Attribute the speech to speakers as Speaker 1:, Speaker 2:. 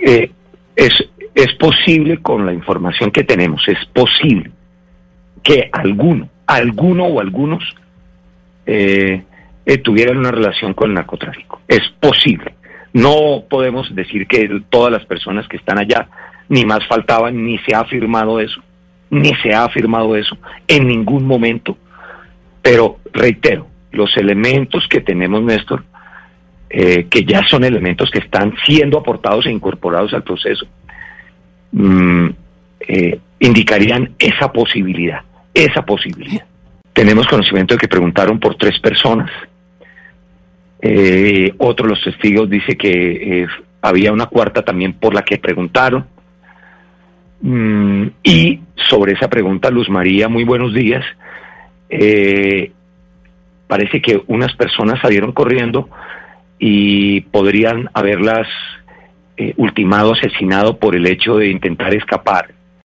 Speaker 1: eh, es, es posible con la información que tenemos, es posible que alguno, alguno o algunos eh, eh, tuvieran una relación con el narcotráfico. Es posible. No podemos decir que todas las personas que están allá, ni más faltaban, ni se ha afirmado eso, ni se ha afirmado eso en ningún momento. Pero reitero, los elementos que tenemos, Néstor, eh, que ya son elementos que están siendo aportados e incorporados al proceso, mm, eh, indicarían esa posibilidad, esa posibilidad. Tenemos conocimiento de que preguntaron por tres personas. Eh, otro de los testigos dice que había una cuarta también por la que preguntaron. Mm, y sobre esa pregunta, Luz María, muy buenos días. parece que unas personas salieron corriendo y podrían haberlas eh, ultimado, asesinado por el hecho de intentar escapar.